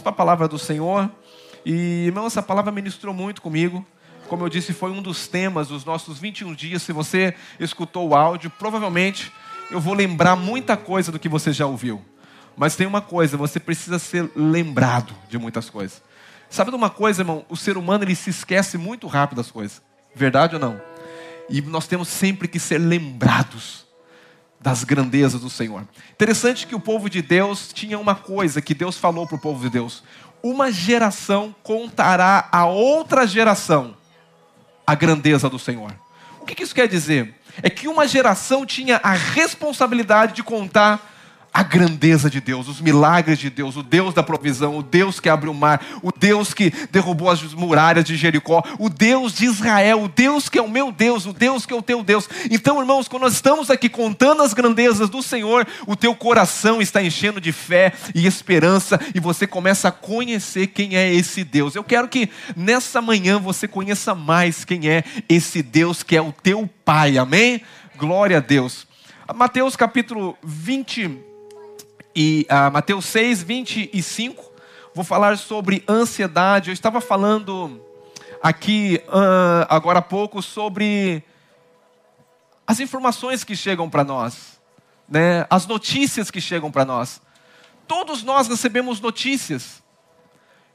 para a palavra do Senhor. E, irmão, essa palavra ministrou muito comigo. Como eu disse, foi um dos temas dos nossos 21 dias. Se você escutou o áudio, provavelmente eu vou lembrar muita coisa do que você já ouviu. Mas tem uma coisa, você precisa ser lembrado de muitas coisas. Sabe de uma coisa, irmão? O ser humano ele se esquece muito rápido das coisas. Verdade ou não? E nós temos sempre que ser lembrados das grandezas do Senhor. Interessante que o povo de Deus tinha uma coisa que Deus falou para o povo de Deus: uma geração contará a outra geração a grandeza do Senhor. O que isso quer dizer? É que uma geração tinha a responsabilidade de contar a grandeza de Deus, os milagres de Deus, o Deus da provisão, o Deus que abre o mar, o Deus que derrubou as muralhas de Jericó, o Deus de Israel, o Deus que é o meu Deus, o Deus que é o teu Deus. Então, irmãos, quando nós estamos aqui contando as grandezas do Senhor, o teu coração está enchendo de fé e esperança e você começa a conhecer quem é esse Deus. Eu quero que nessa manhã você conheça mais quem é esse Deus que é o teu Pai. Amém? Glória a Deus. Mateus capítulo 20 e uh, Mateus 6, 25, vou falar sobre ansiedade. Eu estava falando aqui uh, agora há pouco sobre as informações que chegam para nós, né? as notícias que chegam para nós. Todos nós recebemos notícias.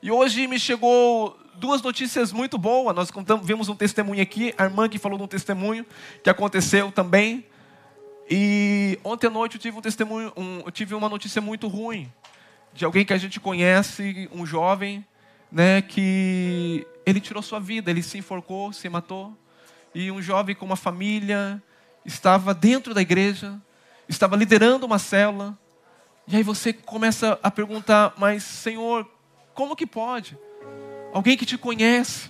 E hoje me chegou duas notícias muito boas. Nós contamos, vimos um testemunho aqui, a irmã que falou de um testemunho que aconteceu também e ontem à noite eu tive um testemunho, um, eu tive uma notícia muito ruim de alguém que a gente conhece, um jovem, né, que ele tirou sua vida, ele se enforcou, se matou. E um jovem com uma família estava dentro da igreja, estava liderando uma célula. E aí você começa a perguntar: "Mas Senhor, como que pode? Alguém que te conhece,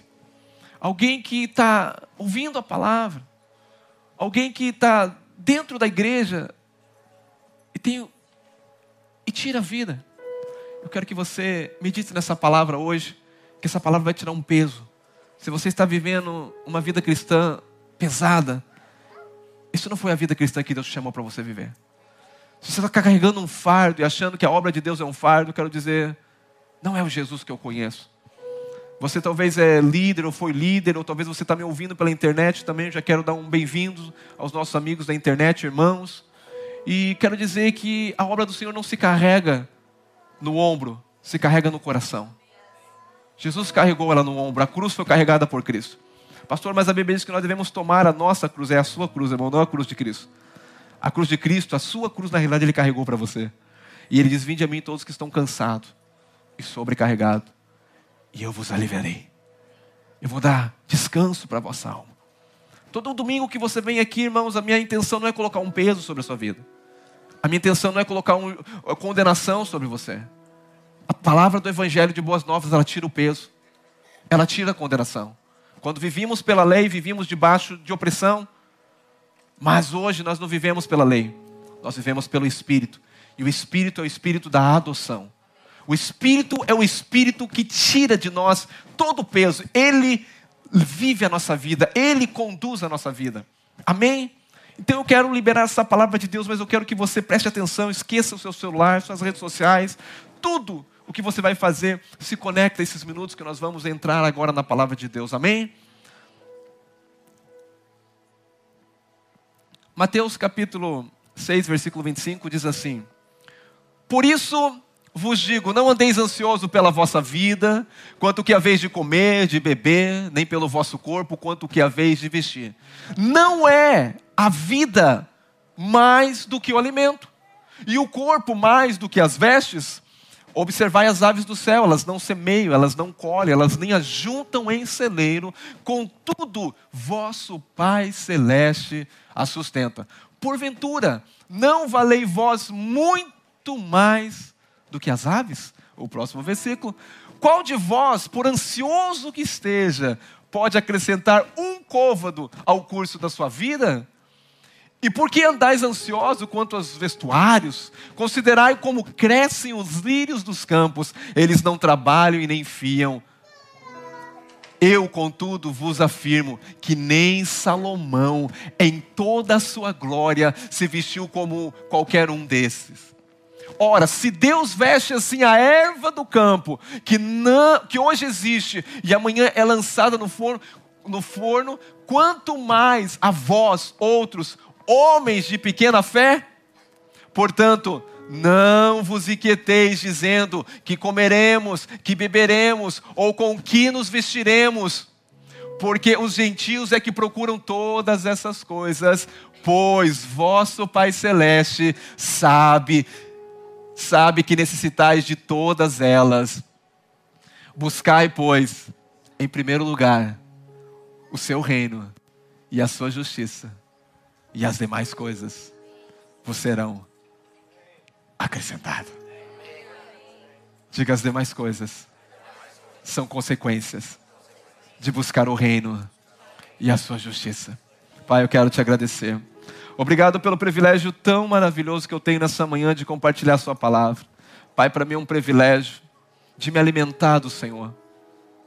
alguém que está ouvindo a palavra, alguém que está dentro da igreja e tem e tira a vida. Eu quero que você medite nessa palavra hoje, que essa palavra vai tirar um peso. Se você está vivendo uma vida cristã pesada, isso não foi a vida cristã que Deus chamou para você viver. Se você está carregando um fardo e achando que a obra de Deus é um fardo, eu quero dizer, não é o Jesus que eu conheço. Você talvez é líder ou foi líder, ou talvez você está me ouvindo pela internet também. Eu já quero dar um bem-vindo aos nossos amigos da internet, irmãos. E quero dizer que a obra do Senhor não se carrega no ombro, se carrega no coração. Jesus carregou ela no ombro, a cruz foi carregada por Cristo. Pastor, mas a Bíblia diz que nós devemos tomar a nossa cruz, é a sua cruz, irmão, não a cruz de Cristo. A cruz de Cristo, a sua cruz, na realidade, Ele carregou para você. E Ele diz: Vinde a mim todos que estão cansados e sobrecarregados e eu vos aliviarei. Eu vou dar descanso para a vossa alma. Todo domingo que você vem aqui, irmãos, a minha intenção não é colocar um peso sobre a sua vida. A minha intenção não é colocar uma condenação sobre você. A palavra do Evangelho de Boas Novas, ela tira o peso. Ela tira a condenação. Quando vivíamos pela lei, vivíamos debaixo de opressão. Mas hoje nós não vivemos pela lei. Nós vivemos pelo Espírito. E o Espírito é o Espírito da adoção. O Espírito é o Espírito que tira de nós todo o peso. Ele vive a nossa vida, ele conduz a nossa vida. Amém? Então eu quero liberar essa palavra de Deus, mas eu quero que você preste atenção, esqueça o seu celular, suas redes sociais, tudo o que você vai fazer, se conecta a esses minutos que nós vamos entrar agora na palavra de Deus. Amém? Mateus capítulo 6, versículo 25 diz assim: Por isso vos digo: não andeis ansioso pela vossa vida, quanto que haveis de comer, de beber, nem pelo vosso corpo, quanto que haveis de vestir. Não é a vida mais do que o alimento, e o corpo mais do que as vestes. Observai as aves do céu, elas não semeiam, elas não colhem, elas nem ajuntam em celeiro, contudo, vosso Pai Celeste a sustenta. Porventura, não valei vós muito mais do que as aves? O próximo versículo. Qual de vós, por ansioso que esteja, pode acrescentar um côvado ao curso da sua vida? E por que andais ansioso quanto aos vestuários? Considerai como crescem os lírios dos campos, eles não trabalham e nem fiam. Eu, contudo, vos afirmo que nem Salomão, em toda a sua glória, se vestiu como qualquer um desses. Ora, se Deus veste assim a erva do campo, que, não, que hoje existe e amanhã é lançada no forno, no forno, quanto mais a vós, outros, homens de pequena fé? Portanto, não vos inquieteis dizendo que comeremos, que beberemos ou com que nos vestiremos, porque os gentios é que procuram todas essas coisas, pois vosso Pai celeste sabe sabe que necessitais de todas elas. Buscai, pois, em primeiro lugar, o seu reino e a sua justiça, e as demais coisas vos serão acrescentadas. Diga as demais coisas são consequências de buscar o reino e a sua justiça. Pai, eu quero te agradecer. Obrigado pelo privilégio tão maravilhoso que eu tenho nessa manhã de compartilhar Sua palavra. Pai, para mim é um privilégio de me alimentar do Senhor,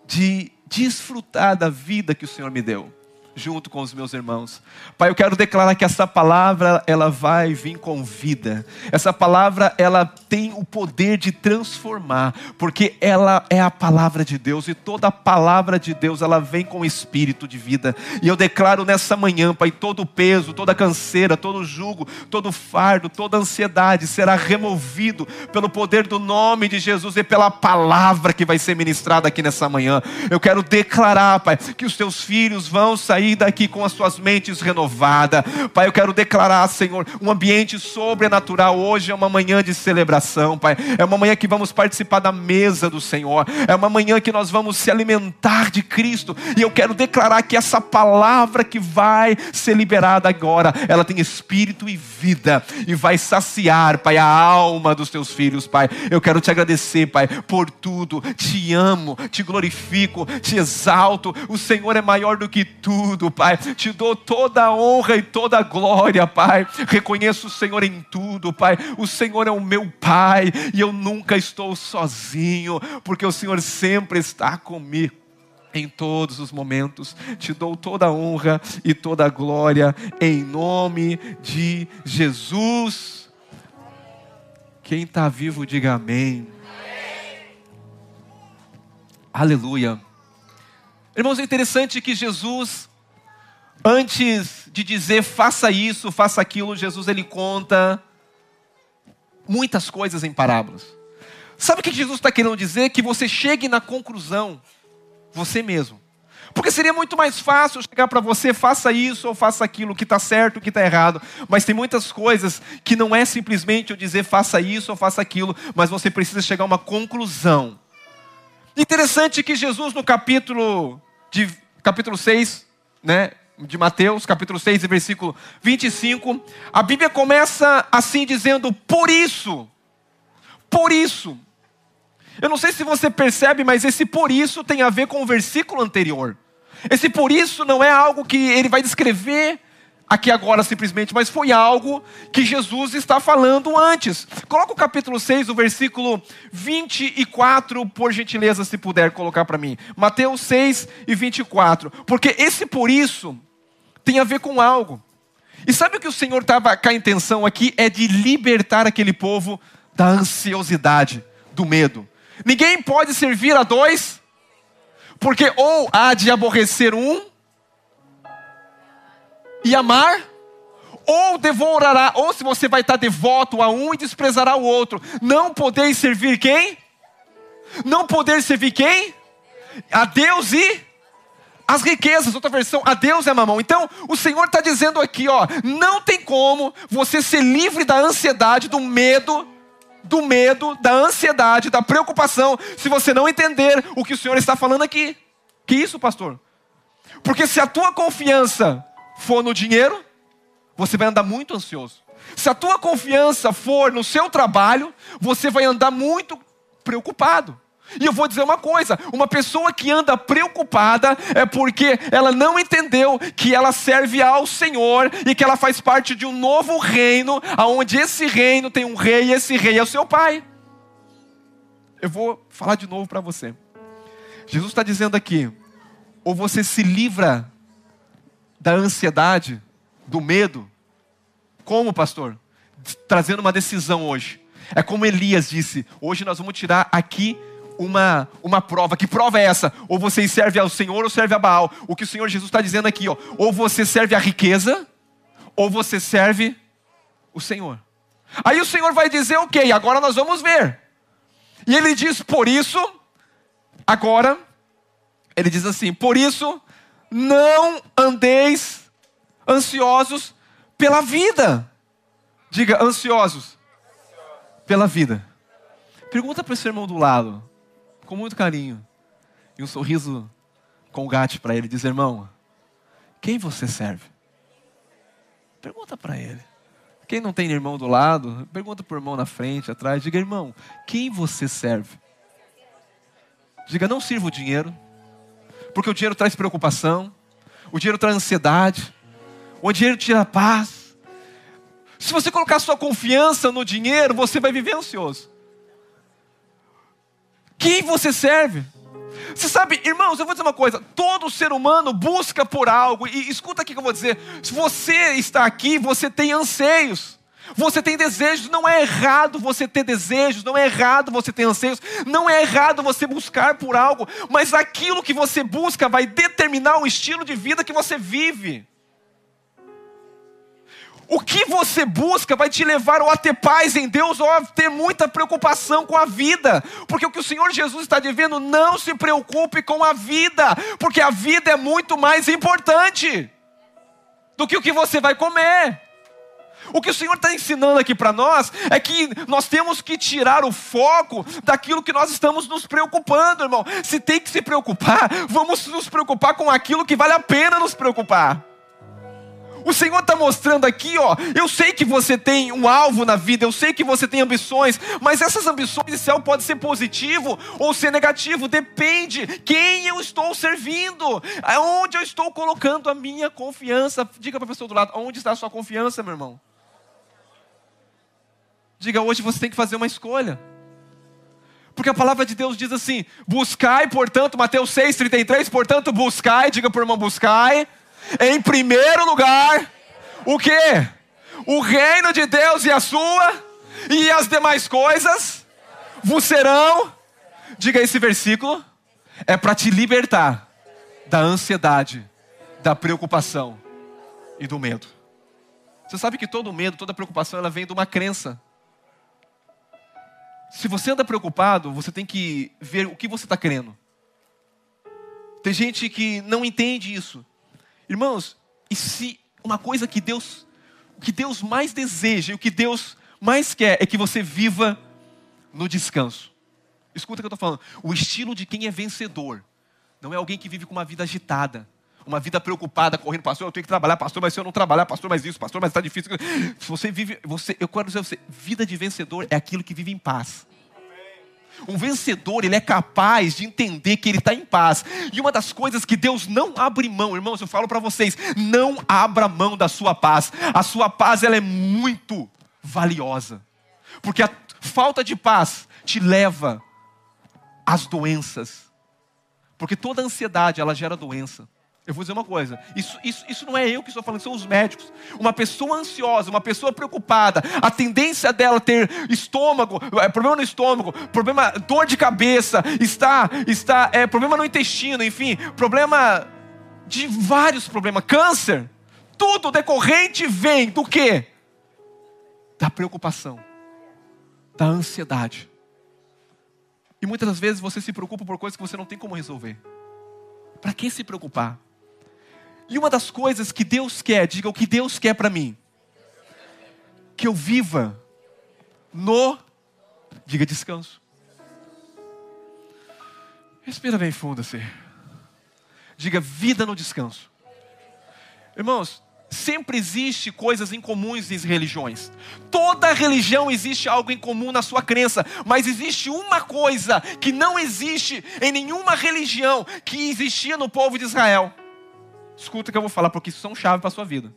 de desfrutar da vida que o Senhor me deu junto com os meus irmãos. Pai, eu quero declarar que essa palavra, ela vai vir com vida. Essa palavra, ela tem o poder de transformar, porque ela é a palavra de Deus e toda palavra de Deus, ela vem com espírito de vida. E eu declaro nessa manhã, Pai, todo o peso, toda canseira, todo jugo, todo fardo, toda ansiedade será removido pelo poder do nome de Jesus e pela palavra que vai ser ministrada aqui nessa manhã. Eu quero declarar, Pai, que os teus filhos vão sair sair daqui com as suas mentes renovadas. Pai, eu quero declarar, Senhor, um ambiente sobrenatural. Hoje é uma manhã de celebração, Pai. É uma manhã que vamos participar da mesa do Senhor. É uma manhã que nós vamos se alimentar de Cristo. E eu quero declarar que essa palavra que vai ser liberada agora, ela tem espírito e vida e vai saciar, Pai, a alma dos teus filhos, Pai. Eu quero te agradecer, Pai, por tudo. Te amo, te glorifico, te exalto. O Senhor é maior do que tudo tudo, Pai. Te dou toda a honra e toda a glória, Pai. Reconheço o Senhor em tudo, Pai. O Senhor é o meu Pai e eu nunca estou sozinho, porque o Senhor sempre está comigo em todos os momentos. Te dou toda a honra e toda a glória em nome de Jesus. Quem está vivo, diga amém. Aleluia. Irmãos, é interessante que Jesus Antes de dizer faça isso, faça aquilo, Jesus ele conta muitas coisas em parábolas. Sabe o que Jesus está querendo dizer? Que você chegue na conclusão, você mesmo. Porque seria muito mais fácil chegar para você, faça isso ou faça aquilo, que está certo, o que está errado. Mas tem muitas coisas que não é simplesmente eu dizer faça isso ou faça aquilo, mas você precisa chegar a uma conclusão. Interessante que Jesus, no capítulo, de, capítulo 6, né, de Mateus, capítulo 6, versículo 25, a Bíblia começa assim dizendo: Por isso, por isso. Eu não sei se você percebe, mas esse por isso tem a ver com o versículo anterior. Esse por isso não é algo que ele vai descrever aqui agora simplesmente, mas foi algo que Jesus está falando antes. Coloca o capítulo 6, o versículo 24, por gentileza, se puder colocar para mim. Mateus 6 e 24. Porque esse por isso tem a ver com algo. E sabe o que o Senhor estava com a intenção aqui? É de libertar aquele povo da ansiosidade, do medo. Ninguém pode servir a dois, porque ou há de aborrecer um e amar, ou devorará, ou se você vai estar devoto a um e desprezará o outro. Não podeis servir quem? Não poder servir quem? A Deus e as riquezas, outra versão, a Deus é mamão. Então, o Senhor está dizendo aqui, ó, não tem como você ser livre da ansiedade, do medo, do medo, da ansiedade, da preocupação, se você não entender o que o Senhor está falando aqui. Que isso, pastor? Porque se a tua confiança for no dinheiro, você vai andar muito ansioso. Se a tua confiança for no seu trabalho, você vai andar muito preocupado. E eu vou dizer uma coisa: uma pessoa que anda preocupada é porque ela não entendeu que ela serve ao Senhor e que ela faz parte de um novo reino, onde esse reino tem um rei e esse rei é o seu pai. Eu vou falar de novo para você. Jesus está dizendo aqui: ou você se livra da ansiedade, do medo, como pastor? Trazendo uma decisão hoje É como Elias disse: hoje nós vamos tirar aqui uma, uma prova. Que prova é essa? Ou você serve ao Senhor ou serve a Baal. O que o Senhor Jesus está dizendo aqui, ó, ou você serve a riqueza, ou você serve o Senhor. Aí o Senhor vai dizer, ok, agora nós vamos ver. E ele diz, por isso, agora, ele diz assim: por isso, não andeis ansiosos pela vida. Diga, ansiosos pela vida. Pergunta para esse irmão do lado, com muito carinho, e um sorriso com gato para ele, diz: irmão, quem você serve? Pergunta para ele. Quem não tem irmão do lado, pergunta para o irmão na frente, atrás, diga: irmão, quem você serve? Diga: não sirva o dinheiro, porque o dinheiro traz preocupação, o dinheiro traz ansiedade, o dinheiro tira paz. Se você colocar sua confiança no dinheiro, você vai viver ansioso. Quem você serve? Você sabe, irmãos, eu vou dizer uma coisa: todo ser humano busca por algo, e escuta aqui que eu vou dizer. Se você está aqui, você tem anseios. Você tem desejos, não é errado você ter desejos, não é errado você ter anseios, não é errado você buscar por algo, mas aquilo que você busca vai determinar o estilo de vida que você vive. O que você busca vai te levar ou a ter paz em Deus ou a ter muita preocupação com a vida. Porque o que o Senhor Jesus está dizendo, não se preocupe com a vida, porque a vida é muito mais importante do que o que você vai comer. O que o Senhor está ensinando aqui para nós é que nós temos que tirar o foco daquilo que nós estamos nos preocupando, irmão. Se tem que se preocupar, vamos nos preocupar com aquilo que vale a pena nos preocupar. O Senhor está mostrando aqui, ó. Eu sei que você tem um alvo na vida, eu sei que você tem ambições, mas essas ambições de céu podem ser positivo ou ser negativo, depende quem eu estou servindo, aonde eu estou colocando a minha confiança. Diga para a pessoa do lado, onde está a sua confiança, meu irmão? Diga, hoje você tem que fazer uma escolha. Porque a palavra de Deus diz assim: buscai, portanto, Mateus 6,33, portanto, buscai, diga o irmão, buscai, em primeiro lugar, o que? O reino de Deus e a sua, e as demais coisas vos serão, diga esse versículo, é para te libertar da ansiedade, da preocupação e do medo. Você sabe que todo medo, toda preocupação, ela vem de uma crença. Se você anda preocupado, você tem que ver o que você está querendo. Tem gente que não entende isso. Irmãos, e se uma coisa que Deus, o que Deus mais deseja o que Deus mais quer é que você viva no descanso. Escuta o que eu estou falando. O estilo de quem é vencedor não é alguém que vive com uma vida agitada, uma vida preocupada, correndo, pastor, eu tenho que trabalhar, pastor, mas se eu não trabalhar, pastor, mas isso, pastor, mas está difícil. Se você vive, você, eu quero dizer a você, vida de vencedor é aquilo que vive em paz. Um vencedor, ele é capaz de entender que ele está em paz. E uma das coisas que Deus não abre mão, irmãos, eu falo para vocês, não abra mão da sua paz. A sua paz, ela é muito valiosa. Porque a falta de paz te leva às doenças. Porque toda ansiedade, ela gera doença. Eu vou dizer uma coisa: isso, isso, isso não é eu que estou falando, são os médicos. Uma pessoa ansiosa, uma pessoa preocupada, a tendência dela ter estômago, é, problema no estômago, problema, dor de cabeça, está, está, é, problema no intestino, enfim, problema de vários problemas, câncer, tudo decorrente vem do que? Da preocupação, da ansiedade. E muitas das vezes você se preocupa por coisas que você não tem como resolver. Para que se preocupar? E uma das coisas que Deus quer, diga o que Deus quer para mim, que eu viva no, diga descanso. Respira bem fundo assim. Diga vida no descanso. Irmãos, sempre existe coisas incomuns em religiões. Toda religião existe algo em comum na sua crença, mas existe uma coisa que não existe em nenhuma religião que existia no povo de Israel. Escuta o que eu vou falar, porque isso são chave para a sua vida.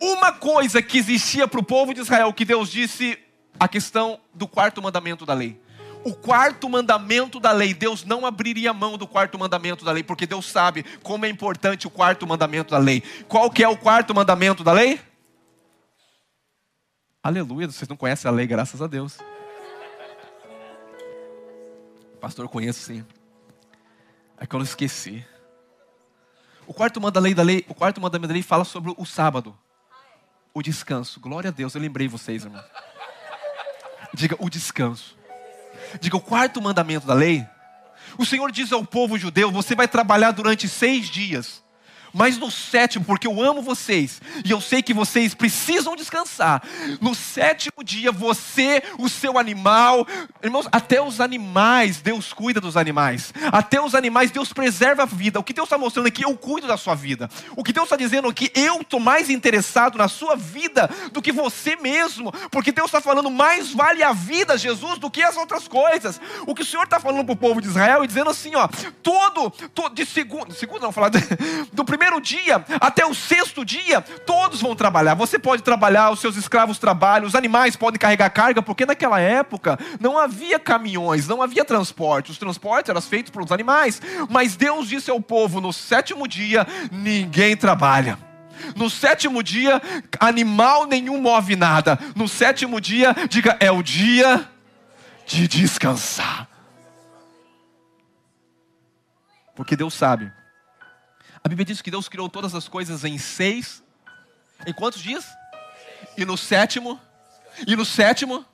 Uma coisa que existia para o povo de Israel, que Deus disse, a questão do quarto mandamento da lei. O quarto mandamento da lei, Deus não abriria mão do quarto mandamento da lei, porque Deus sabe como é importante o quarto mandamento da lei. Qual que é o quarto mandamento da lei? Aleluia, vocês não conhecem a lei, graças a Deus. Pastor, conheço sim. É que eu não esqueci. O quarto mandamento da lei o quarto mandamento da lei fala sobre o sábado. O descanso. Glória a Deus, eu lembrei vocês, irmão. Diga o descanso. Diga o quarto mandamento da lei. O Senhor diz ao povo judeu: você vai trabalhar durante seis dias. Mas no sétimo, porque eu amo vocês e eu sei que vocês precisam descansar. No sétimo dia, você, o seu animal, irmãos, até os animais, Deus cuida dos animais. Até os animais, Deus preserva a vida. O que Deus está mostrando aqui, eu cuido da sua vida. O que Deus está dizendo aqui, eu estou mais interessado na sua vida do que você mesmo. Porque Deus está falando, mais vale a vida, Jesus, do que as outras coisas. O que o Senhor está falando para o povo de Israel e dizendo assim, ó, todo, todo de segundo, segundo não, falar do primeiro primeiro dia até o sexto dia, todos vão trabalhar. Você pode trabalhar, os seus escravos trabalham, os animais podem carregar carga, porque naquela época não havia caminhões, não havia transporte. Os transportes eram feitos pelos animais. Mas Deus disse ao povo: no sétimo dia, ninguém trabalha. No sétimo dia, animal nenhum move nada. No sétimo dia, diga, é o dia de descansar. Porque Deus sabe a Bíblia diz que Deus criou todas as coisas em seis. Em quantos dias? E no sétimo? E no sétimo?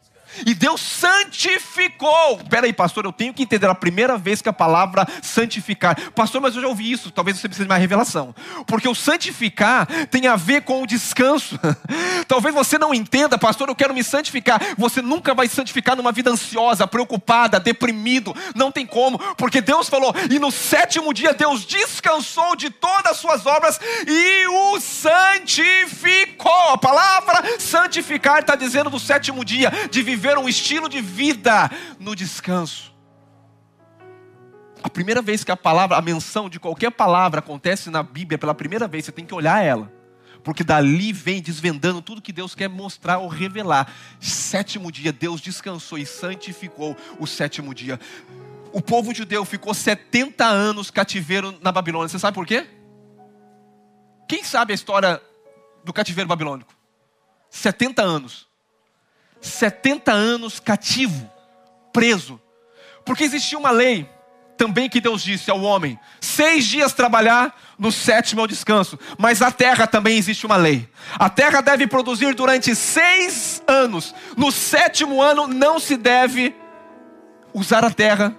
E Deus santificou. Peraí, pastor, eu tenho que entender a primeira vez que a palavra santificar. Pastor, mas eu já ouvi isso. Talvez você precise de uma revelação. Porque o santificar tem a ver com o descanso. Talvez você não entenda, pastor, eu quero me santificar. Você nunca vai santificar numa vida ansiosa, preocupada, deprimido. Não tem como. Porque Deus falou, e no sétimo dia Deus descansou de todas as suas obras e o santificou. A palavra santificar está dizendo do sétimo dia, de viver viver um estilo de vida no descanso. A primeira vez que a palavra, a menção de qualquer palavra acontece na Bíblia pela primeira vez, você tem que olhar ela. Porque dali vem desvendando tudo que Deus quer mostrar ou revelar. Sétimo dia, Deus descansou e santificou o sétimo dia. O povo judeu ficou 70 anos cativeiro na Babilônia. Você sabe por quê? Quem sabe a história do cativeiro babilônico? 70 anos. 70 anos cativo, preso. Porque existia uma lei também que Deus disse ao homem: seis dias trabalhar, no sétimo é o descanso. Mas a terra também existe uma lei. A terra deve produzir durante seis anos. No sétimo ano não se deve usar a terra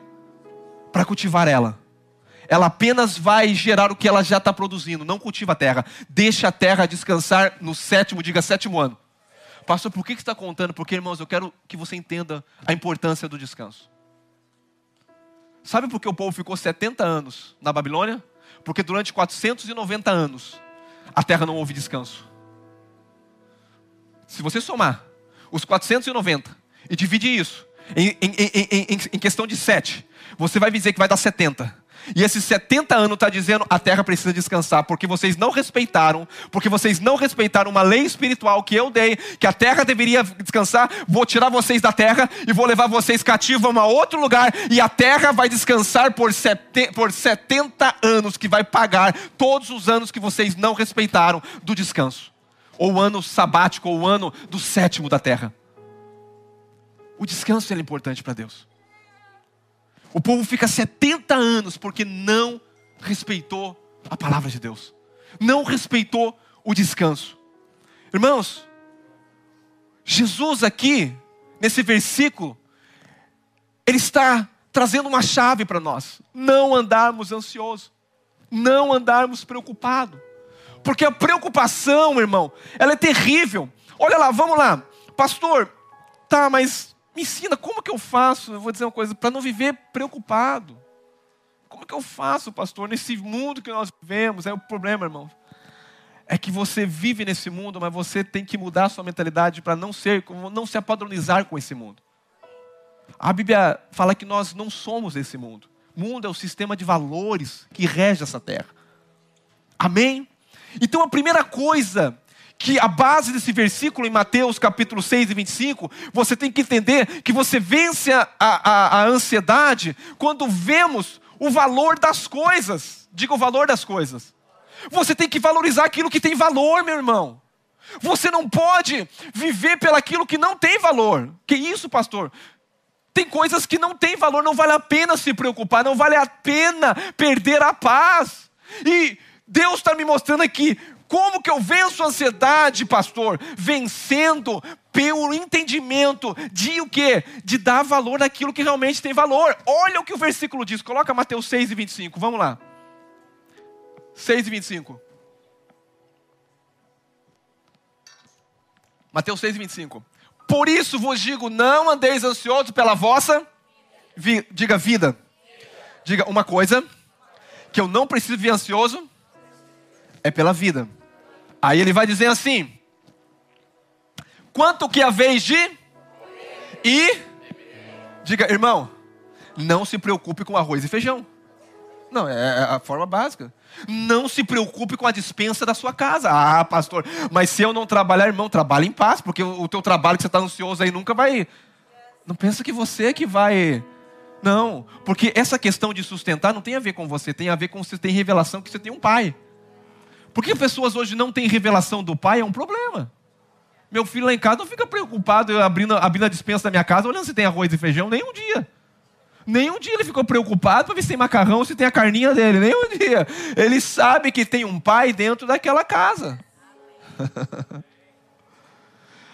para cultivar ela. Ela apenas vai gerar o que ela já está produzindo. Não cultiva a terra. Deixa a terra descansar no sétimo, diga sétimo ano. Pastor, por que você está contando? Porque, irmãos, eu quero que você entenda a importância do descanso. Sabe por que o povo ficou 70 anos na Babilônia? Porque durante 490 anos a terra não houve descanso. Se você somar os 490 e dividir isso em, em, em, em questão de 7, você vai dizer que vai dar 70. E esses 70 anos está dizendo a terra precisa descansar, porque vocês não respeitaram, porque vocês não respeitaram uma lei espiritual que eu dei, que a terra deveria descansar. Vou tirar vocês da terra e vou levar vocês cativos a outro lugar, e a terra vai descansar por, sete, por 70 anos, que vai pagar todos os anos que vocês não respeitaram do descanso, ou o ano sabático, ou o ano do sétimo da terra. O descanso é importante para Deus. O povo fica 70 anos porque não respeitou a palavra de Deus, não respeitou o descanso. Irmãos, Jesus aqui, nesse versículo, ele está trazendo uma chave para nós: não andarmos ansiosos, não andarmos preocupados. Porque a preocupação, irmão, ela é terrível. Olha lá, vamos lá. Pastor, tá, mas me ensina como que eu faço, eu vou dizer uma coisa, para não viver preocupado. Como que eu faço, pastor, nesse mundo que nós vivemos? É o problema, irmão. É que você vive nesse mundo, mas você tem que mudar a sua mentalidade para não ser, não se apadronizar com esse mundo. A Bíblia fala que nós não somos esse mundo. O mundo é o sistema de valores que rege essa terra. Amém? Então a primeira coisa que a base desse versículo em Mateus capítulo 6 e 25, você tem que entender que você vence a, a, a ansiedade quando vemos o valor das coisas. Diga o valor das coisas. Você tem que valorizar aquilo que tem valor, meu irmão. Você não pode viver pelaquilo que não tem valor. Que isso, pastor? Tem coisas que não têm valor, não vale a pena se preocupar, não vale a pena perder a paz. E Deus está me mostrando aqui como que eu venço a ansiedade, pastor? Vencendo pelo entendimento de o quê? De dar valor naquilo que realmente tem valor. Olha o que o versículo diz. Coloca Mateus 6 e 25. Vamos lá. 6 e 25. Mateus 6 e 25. Por isso vos digo, não andeis ansiosos pela vossa vi, diga vida. Diga uma coisa que eu não preciso vir ansioso é pela vida. Aí ele vai dizer assim: Quanto que a vez de e diga, irmão, não se preocupe com arroz e feijão. Não, é, é a forma básica. Não se preocupe com a dispensa da sua casa. Ah, pastor, mas se eu não trabalhar, irmão, trabalhe em paz, porque o, teu trabalho que você está ansioso aí nunca vai. Não pensa que você é que vai. Não, porque essa questão de sustentar não tem a ver com você, tem a ver com você ter revelação que você tem um pai. Por que pessoas hoje não têm revelação do pai? É um problema. Meu filho lá em casa não fica preocupado abrindo, abrindo a dispensa da minha casa, olhando se tem arroz e feijão, nem um dia. Nem um dia ele ficou preocupado para ver se tem macarrão, se tem a carninha dele. Nem um dia. Ele sabe que tem um pai dentro daquela casa.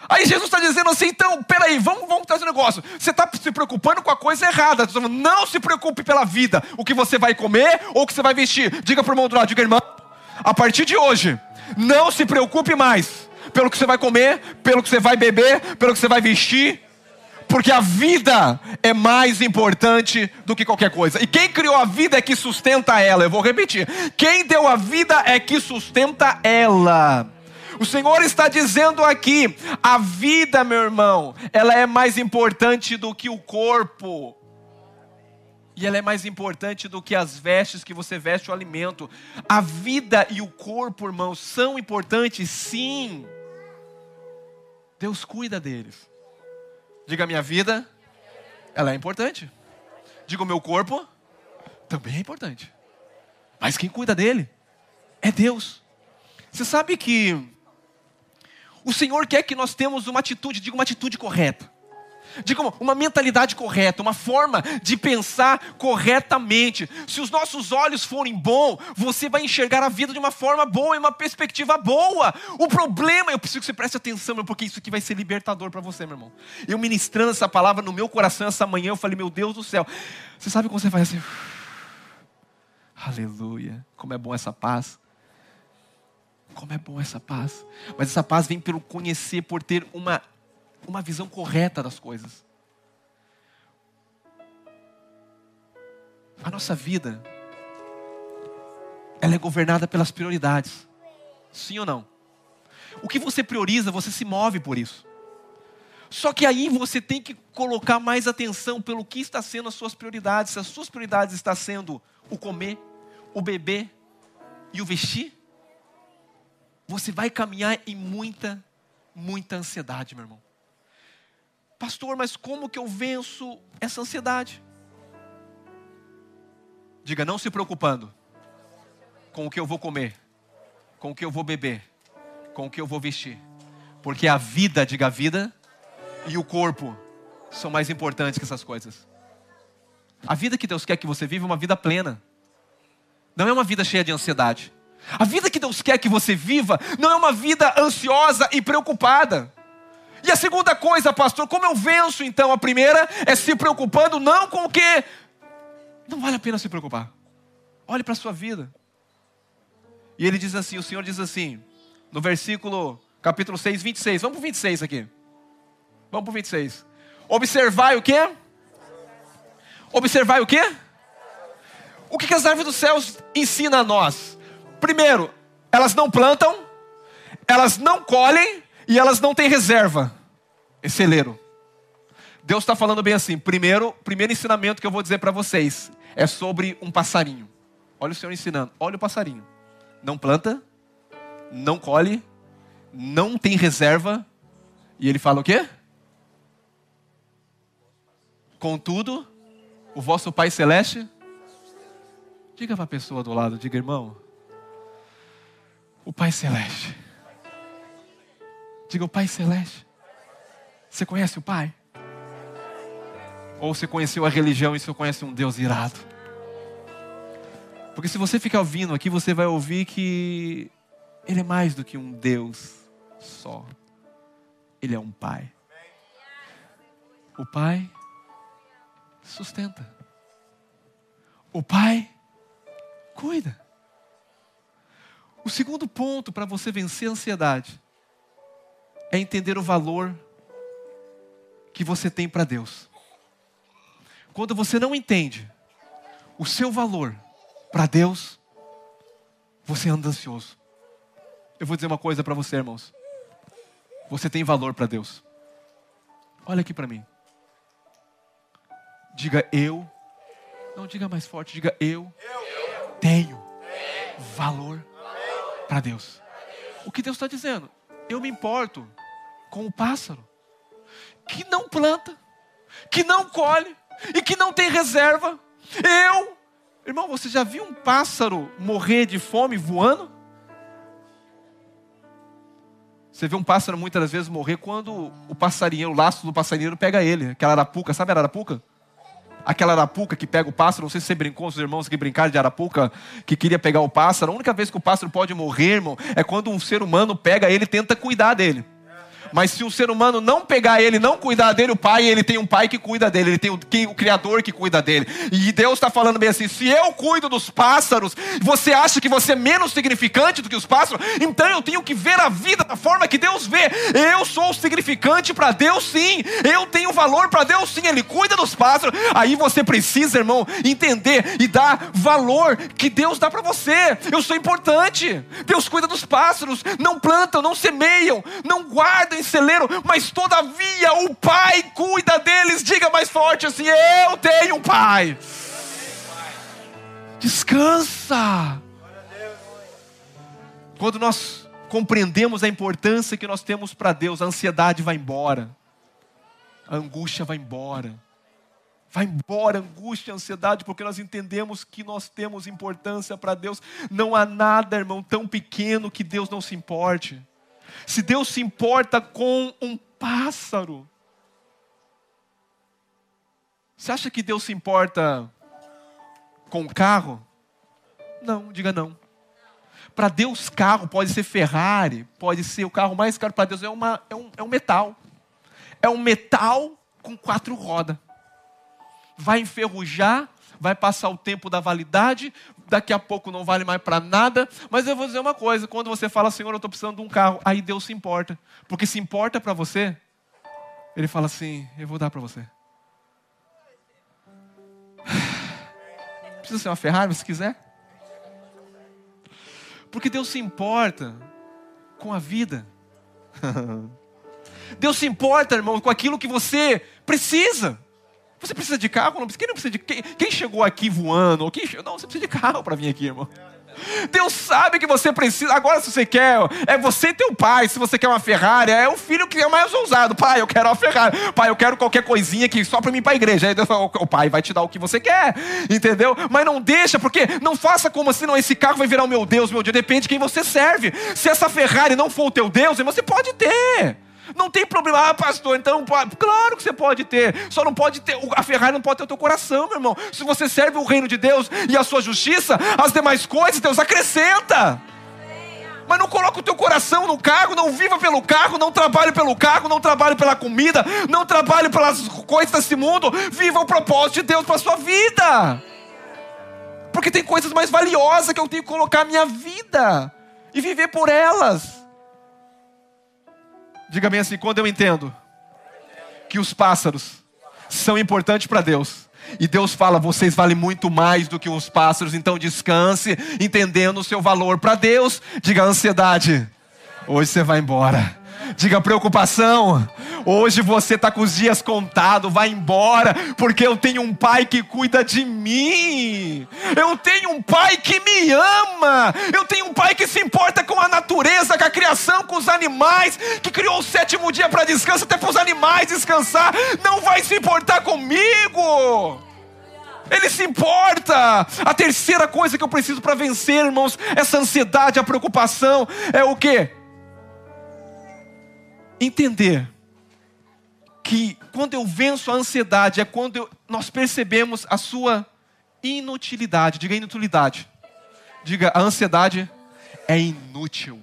Aí Jesus está dizendo assim, então, peraí, vamos, vamos trazer um negócio. Você está se preocupando com a coisa errada. Tá não se preocupe pela vida, o que você vai comer ou o que você vai vestir. Diga para o irmão do lado, diga, irmão, a partir de hoje, não se preocupe mais pelo que você vai comer, pelo que você vai beber, pelo que você vai vestir, porque a vida é mais importante do que qualquer coisa. E quem criou a vida é que sustenta ela. Eu vou repetir: quem deu a vida é que sustenta ela. O Senhor está dizendo aqui: a vida, meu irmão, ela é mais importante do que o corpo. E ela é mais importante do que as vestes que você veste o alimento. A vida e o corpo, irmãos, são importantes, sim. Deus cuida deles. Diga a minha vida, ela é importante. Diga o meu corpo, também é importante. Mas quem cuida dele é Deus. Você sabe que o Senhor quer que nós temos uma atitude, diga uma atitude correta como uma mentalidade correta, uma forma de pensar corretamente. Se os nossos olhos forem bons, você vai enxergar a vida de uma forma boa e uma perspectiva boa. O problema, eu preciso que você preste atenção, meu, porque isso aqui vai ser libertador para você, meu irmão. Eu ministrando essa palavra no meu coração essa manhã, eu falei, meu Deus do céu. Você sabe como você faz assim? Aleluia. Como é bom essa paz. Como é bom essa paz. Mas essa paz vem pelo conhecer, por ter uma uma visão correta das coisas. A nossa vida, ela é governada pelas prioridades. Sim ou não? O que você prioriza, você se move por isso. Só que aí você tem que colocar mais atenção pelo que está sendo as suas prioridades. Se as suas prioridades estão sendo o comer, o beber e o vestir, você vai caminhar em muita, muita ansiedade, meu irmão. Pastor, mas como que eu venço essa ansiedade? Diga, não se preocupando com o que eu vou comer, com o que eu vou beber, com o que eu vou vestir. Porque a vida, diga a vida, e o corpo são mais importantes que essas coisas. A vida que Deus quer que você viva é uma vida plena. Não é uma vida cheia de ansiedade. A vida que Deus quer que você viva não é uma vida ansiosa e preocupada. E a segunda coisa, pastor, como eu venço então? A primeira é se preocupando não com o que não vale a pena se preocupar. Olhe para a sua vida. E ele diz assim, o Senhor diz assim, no versículo capítulo 6, 26. Vamos para o 26 aqui. Vamos para o 26. Observai o quê? Observai o quê? O que, que as árvores dos céus ensinam a nós? Primeiro, elas não plantam, elas não colhem, e elas não têm reserva. Esse celeiro. Deus está falando bem assim. Primeiro, primeiro ensinamento que eu vou dizer para vocês é sobre um passarinho. Olha o Senhor ensinando. Olha o passarinho. Não planta, não colhe, não tem reserva. E ele fala o quê? Contudo, o vosso Pai Celeste. Diga para a pessoa do lado, diga irmão. O Pai Celeste Diga o Pai Celeste. Você conhece o Pai? Ou você conheceu a religião e você conhece um Deus irado? Porque se você ficar ouvindo aqui, você vai ouvir que Ele é mais do que um Deus só. Ele é um Pai. O Pai sustenta. O Pai cuida. O segundo ponto para você vencer a ansiedade é entender o valor que você tem para Deus. Quando você não entende o seu valor para Deus, você anda ansioso. Eu vou dizer uma coisa para você, irmãos. Você tem valor para Deus. Olha aqui para mim. Diga eu. Não diga mais forte, diga eu, eu. tenho valor para Deus. O que Deus está dizendo? Eu me importo com o pássaro que não planta, que não colhe e que não tem reserva. Eu, irmão, você já viu um pássaro morrer de fome voando? Você vê um pássaro muitas das vezes morrer quando o passarinheiro, o laço do passarinheiro pega ele, aquela arapuca, sabe a arapuca? Aquela arapuca que pega o pássaro, não sei se você brincou com os irmãos que brincaram de arapuca, que queria pegar o pássaro. A única vez que o pássaro pode morrer, irmão, é quando um ser humano pega ele e tenta cuidar dele. Mas se o ser humano não pegar ele, não cuidar dele, o pai, ele tem um pai que cuida dele, ele tem o, o Criador que cuida dele. E Deus está falando bem assim: se eu cuido dos pássaros, você acha que você é menos significante do que os pássaros? Então eu tenho que ver a vida da forma que Deus vê. Eu sou significante para Deus, sim. Eu tenho valor para Deus, sim. Ele cuida dos pássaros. Aí você precisa, irmão, entender e dar valor que Deus dá para você. Eu sou importante. Deus cuida dos pássaros. Não plantam, não semeiam, não guardam celeiro, mas todavia o Pai cuida deles. Diga mais forte assim: Eu tenho um Pai. Descansa. Quando nós compreendemos a importância que nós temos para Deus, a ansiedade vai embora, a angústia vai embora. Vai embora a angústia, a ansiedade, porque nós entendemos que nós temos importância para Deus. Não há nada, irmão, tão pequeno que Deus não se importe. Se Deus se importa com um pássaro, você acha que Deus se importa com um carro? Não, diga não. Para Deus, carro pode ser Ferrari, pode ser o carro mais caro para Deus, é, uma, é, um, é um metal. É um metal com quatro rodas. Vai enferrujar, vai passar o tempo da validade, daqui a pouco não vale mais para nada. Mas eu vou dizer uma coisa: quando você fala, Senhor, eu estou precisando de um carro, aí Deus se importa. Porque se importa para você, Ele fala assim: eu vou dar para você. Precisa ser uma Ferrari se quiser? Porque Deus se importa com a vida. Deus se importa, irmão, com aquilo que você precisa. Você precisa de carro? Não, quem não precisa de quem, quem chegou aqui voando? Quem, não, você precisa de carro para vir aqui, irmão. Deus sabe que você precisa. Agora, se você quer, é você e teu pai. Se você quer uma Ferrari, é o filho que é mais ousado. Pai, eu quero uma Ferrari. Pai, eu quero qualquer coisinha aqui só para mim para a igreja. Aí Deus fala, o pai vai te dar o que você quer, entendeu? Mas não deixa, porque não faça como assim, não. Esse carro vai virar o meu Deus, meu Deus. Depende de quem você serve. Se essa Ferrari não for o teu Deus, você pode ter. Não tem problema, ah, pastor, então. Claro que você pode ter. Só não pode ter. A Ferrari não pode ter o teu coração, meu irmão. Se você serve o reino de Deus e a sua justiça, as demais coisas Deus acrescenta. Mas não coloca o teu coração no carro, não viva pelo carro, não trabalhe pelo carro, não trabalhe pela comida, não trabalhe pelas coisas desse mundo. Viva o propósito de Deus para a sua vida. Porque tem coisas mais valiosas que eu tenho que colocar a minha vida e viver por elas. Diga bem assim: quando eu entendo que os pássaros são importantes para Deus, e Deus fala: vocês valem muito mais do que os pássaros, então descanse, entendendo o seu valor para Deus. Diga ansiedade, hoje você vai embora. Diga preocupação. Hoje você está com os dias contados, vai embora, porque eu tenho um pai que cuida de mim. Eu tenho um pai que me ama. Eu tenho um pai que se importa com a natureza, com a criação, com os animais, que criou o sétimo dia para descanso, até para os animais descansar. Não vai se importar comigo. Ele se importa. A terceira coisa que eu preciso para vencer, irmãos, essa ansiedade, a preocupação, é o que? Entender que quando eu venço a ansiedade é quando eu, nós percebemos a sua inutilidade. Diga inutilidade. Diga, a ansiedade é inútil.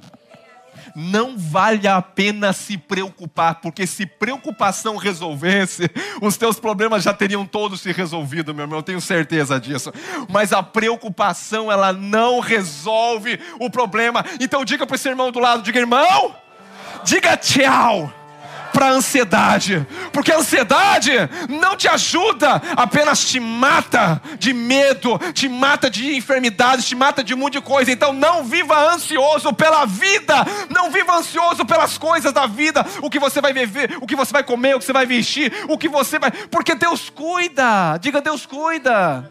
Não vale a pena se preocupar, porque se preocupação resolvesse, os teus problemas já teriam todos se resolvido, meu irmão, eu tenho certeza disso. Mas a preocupação, ela não resolve o problema. Então diga para esse irmão do lado, diga, irmão, diga tchau para a ansiedade, porque a ansiedade não te ajuda, apenas te mata de medo, te mata de enfermidades, te mata de um monte de coisa. Então não viva ansioso pela vida, não viva ansioso pelas coisas da vida, o que você vai viver, o que você vai comer, o que você vai vestir, o que você vai, porque Deus cuida. Diga Deus cuida.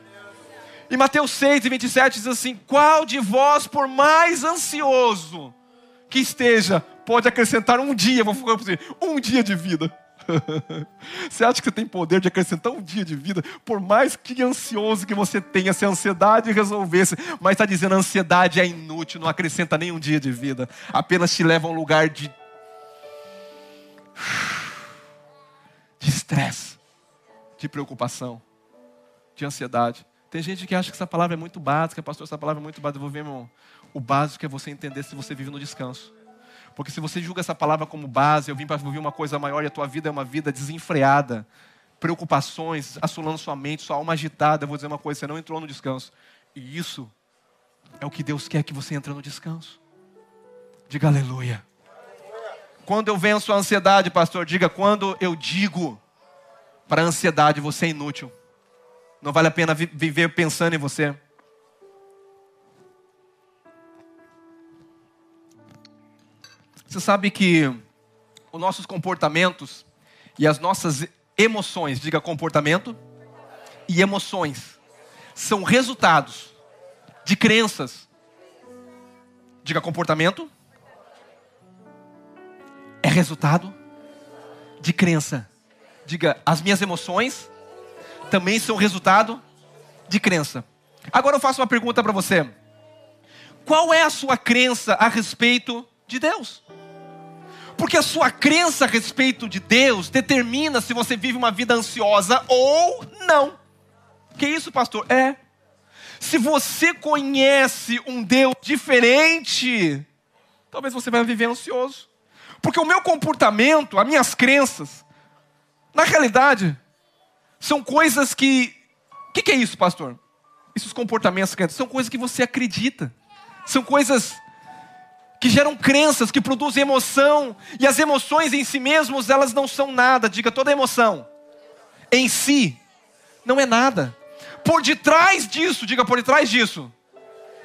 E Mateus 6 e 27 diz assim: Qual de vós, por mais ansioso que esteja, pode acrescentar um dia, vou para você, um dia de vida. Você acha que você tem poder de acrescentar um dia de vida? Por mais que ansioso que você tenha, se a ansiedade resolvesse, mas está dizendo a ansiedade é inútil, não acrescenta nem um dia de vida, apenas te leva a um lugar de de estresse, de preocupação, de ansiedade. Tem gente que acha que essa palavra é muito básica, pastor, essa palavra é muito básica. Eu vou ver, meu irmão. O básico é você entender se você vive no descanso. Porque se você julga essa palavra como base, eu vim para ouvir uma coisa maior e a tua vida é uma vida desenfreada, preocupações assolando sua mente, sua alma agitada, eu vou dizer uma coisa, você não entrou no descanso. E isso é o que Deus quer que você entre no descanso. Diga aleluia. Quando eu venço a ansiedade, pastor, diga quando eu digo para a ansiedade, você é inútil. Não vale a pena viver pensando em você. Você sabe que os nossos comportamentos e as nossas emoções, diga comportamento e emoções, são resultados de crenças. Diga comportamento é resultado de crença. Diga as minhas emoções também são resultado de crença. Agora eu faço uma pergunta para você. Qual é a sua crença a respeito de Deus? Porque a sua crença a respeito de Deus determina se você vive uma vida ansiosa ou não. Que isso, pastor? É. Se você conhece um Deus diferente, talvez você vai viver ansioso. Porque o meu comportamento, as minhas crenças, na realidade, são coisas que. O que, que, é isso, pastor? Esses comportamentos são coisas que você acredita. São coisas que geram crenças, que produzem emoção, e as emoções em si mesmos, elas não são nada. Diga, toda emoção em si não é nada. Por detrás disso, diga por detrás disso,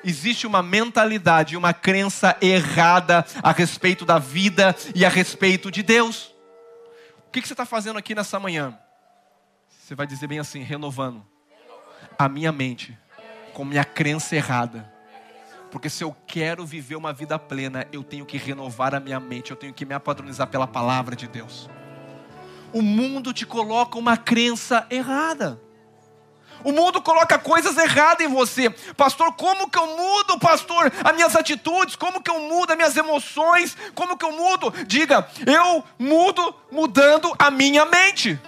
existe uma mentalidade, uma crença errada a respeito da vida e a respeito de Deus. O que você está fazendo aqui nessa manhã? Você vai dizer bem assim, renovando a minha mente com minha crença errada porque se eu quero viver uma vida plena, eu tenho que renovar a minha mente, eu tenho que me apadronizar pela palavra de Deus. O mundo te coloca uma crença errada. O mundo coloca coisas erradas em você. Pastor, como que eu mudo, pastor, as minhas atitudes? Como que eu mudo as minhas emoções? Como que eu mudo? Diga, eu mudo mudando a minha mente.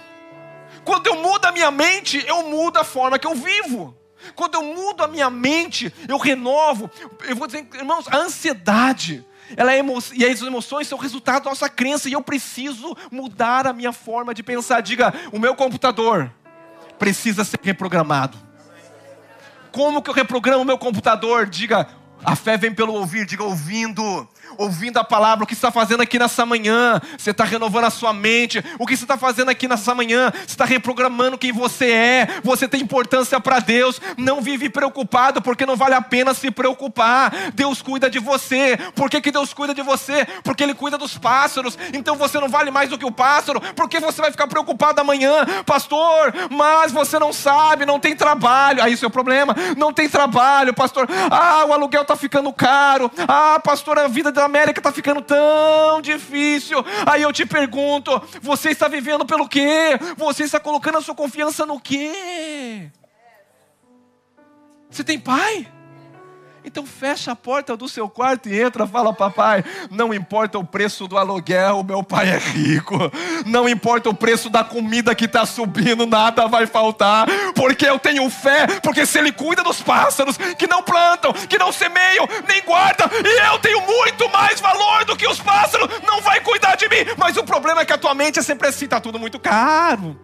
Quando eu mudo a minha mente, eu mudo a forma que eu vivo. Quando eu mudo a minha mente, eu renovo. Eu vou dizer, irmãos, a ansiedade, ela é emo... e as emoções são resultado da nossa crença, e eu preciso mudar a minha forma de pensar. Diga, o meu computador precisa ser reprogramado. Como que eu reprogramo o meu computador? Diga, a fé vem pelo ouvir, diga ouvindo ouvindo a palavra, o que você está fazendo aqui nessa manhã, você está renovando a sua mente, o que você está fazendo aqui nessa manhã, você está reprogramando quem você é, você tem importância para Deus, não vive preocupado, porque não vale a pena se preocupar, Deus cuida de você, por que, que Deus cuida de você? Porque Ele cuida dos pássaros, então você não vale mais do que o pássaro, porque você vai ficar preocupado amanhã, pastor, mas você não sabe, não tem trabalho, aí isso é o problema, não tem trabalho, pastor, ah, o aluguel está ficando caro, ah, pastor, a vida da América está ficando tão difícil. Aí eu te pergunto: você está vivendo pelo quê? Você está colocando a sua confiança no quê? Você tem pai? Então fecha a porta do seu quarto e entra, fala, papai, não importa o preço do aluguel, meu pai é rico. Não importa o preço da comida que está subindo, nada vai faltar, porque eu tenho fé, porque se ele cuida dos pássaros que não plantam, que não semeiam, nem guardam, e eu tenho muito mais valor do que os pássaros, não vai cuidar de mim. Mas o problema é que a tua mente é sempre assim, está tudo muito caro.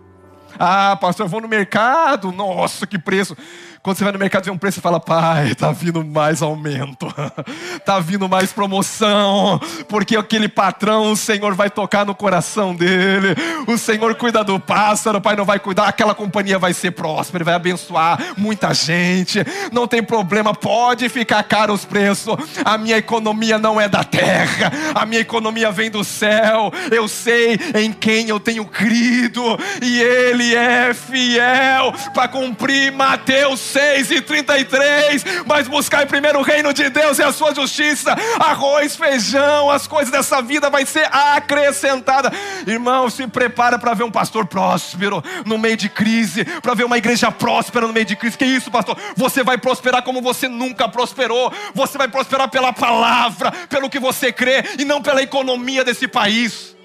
Ah, pastor, eu vou no mercado, nossa, que preço. Quando você vai no mercado e vê um preço, você fala, pai, tá vindo mais aumento, tá vindo mais promoção, porque aquele patrão, o Senhor vai tocar no coração dele, o Senhor cuida do pássaro, o pai não vai cuidar, aquela companhia vai ser próspera, vai abençoar muita gente, não tem problema, pode ficar caro os preços, a minha economia não é da terra, a minha economia vem do céu, eu sei em quem eu tenho crido, e Ele é fiel para cumprir Mateus 6 e 33. Mas buscar primeiro o reino de Deus e a sua justiça, arroz, feijão, as coisas dessa vida vai ser acrescentada. Irmão, se prepara para ver um pastor próspero no meio de crise, para ver uma igreja próspera no meio de crise. Que isso, pastor? Você vai prosperar como você nunca prosperou. Você vai prosperar pela palavra, pelo que você crê e não pela economia desse país.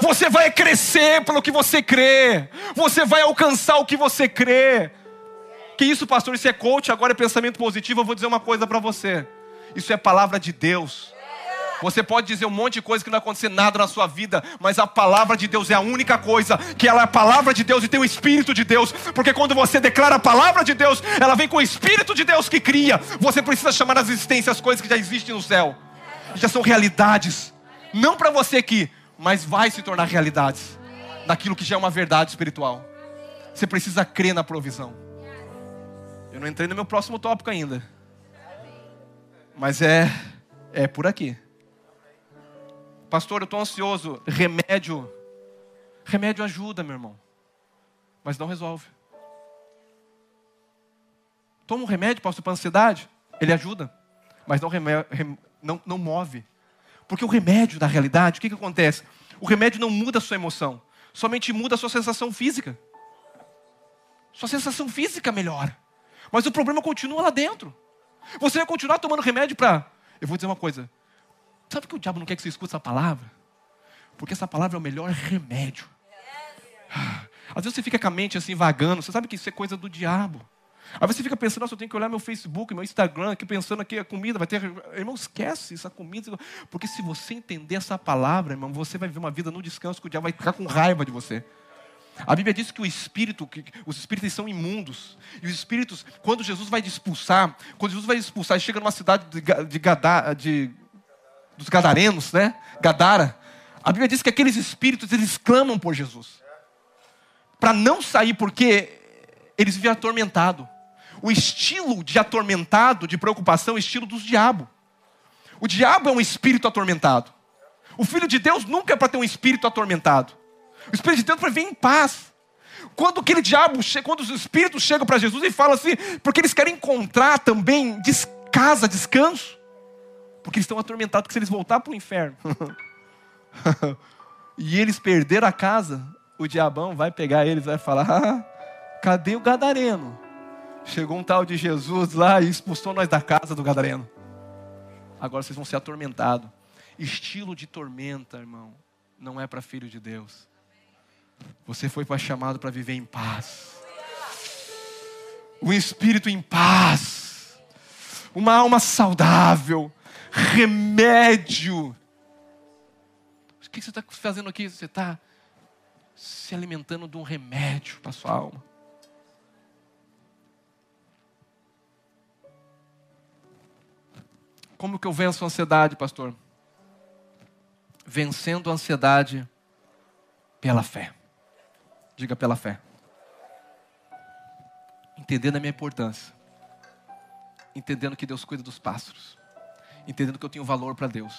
Você vai crescer pelo que você crê. Você vai alcançar o que você crê. Que isso, pastor? Isso é coach, agora é pensamento positivo. Eu vou dizer uma coisa para você. Isso é palavra de Deus. Você pode dizer um monte de coisa que não vai acontecer nada na sua vida, mas a palavra de Deus é a única coisa, que ela é a palavra de Deus e tem o Espírito de Deus, porque quando você declara a palavra de Deus, ela vem com o Espírito de Deus que cria. Você precisa chamar as existências as coisas que já existem no céu, já são realidades, não para você aqui, mas vai se tornar realidades, daquilo que já é uma verdade espiritual. Você precisa crer na provisão. Eu não entrei no meu próximo tópico ainda. Mas é é por aqui. Pastor, eu estou ansioso. Remédio. Remédio ajuda, meu irmão. Mas não resolve. Toma um remédio, pastor, para ansiedade. Ele ajuda. Mas não, não, não move. Porque o remédio, na realidade, o que, que acontece? O remédio não muda a sua emoção. Somente muda a sua sensação física. Sua sensação física melhora. Mas o problema continua lá dentro. Você vai continuar tomando remédio para. Eu vou dizer uma coisa. Sabe que o diabo não quer que você escute essa palavra? Porque essa palavra é o melhor remédio. Às vezes você fica com a mente assim vagando. Você sabe que isso é coisa do diabo. Às vezes você fica pensando, nossa, eu tenho que olhar meu Facebook, meu Instagram, aqui pensando aqui a comida vai ter. Irmão, esquece essa comida. Porque se você entender essa palavra, irmão, você vai viver uma vida no descanso que o diabo vai ficar com raiva de você. A Bíblia diz que o espírito, que os espíritos são imundos. E os espíritos, quando Jesus vai expulsar, quando Jesus vai expulsar, chega numa cidade de, de, Gadar, de dos Gadarenos, né? Gadara. A Bíblia diz que aqueles espíritos, eles clamam por Jesus. Para não sair, porque eles vivem atormentado. O estilo de atormentado, de preocupação, é o estilo dos diabos. O diabo é um espírito atormentado. O filho de Deus nunca é para ter um espírito atormentado. O Espírito de Deus para vir em paz. Quando aquele diabo, quando os espíritos chegam para Jesus e falam assim, porque eles querem encontrar também casa, descanso, porque eles estão atormentados que se eles voltar para o inferno e eles perderam a casa, o diabão vai pegar eles vai falar: ah, cadê o gadareno? Chegou um tal de Jesus lá e expulsou nós da casa do gadareno. Agora vocês vão ser atormentados. Estilo de tormenta, irmão, não é para filho de Deus. Você foi chamado para viver em paz. Um espírito em paz. Uma alma saudável. Remédio. O que você está fazendo aqui? Você está se alimentando de um remédio para sua alma. Como que eu venço a ansiedade, pastor? Vencendo a ansiedade pela fé. Diga pela fé. Entendendo a minha importância. Entendendo que Deus cuida dos pássaros. Entendendo que eu tenho valor para Deus.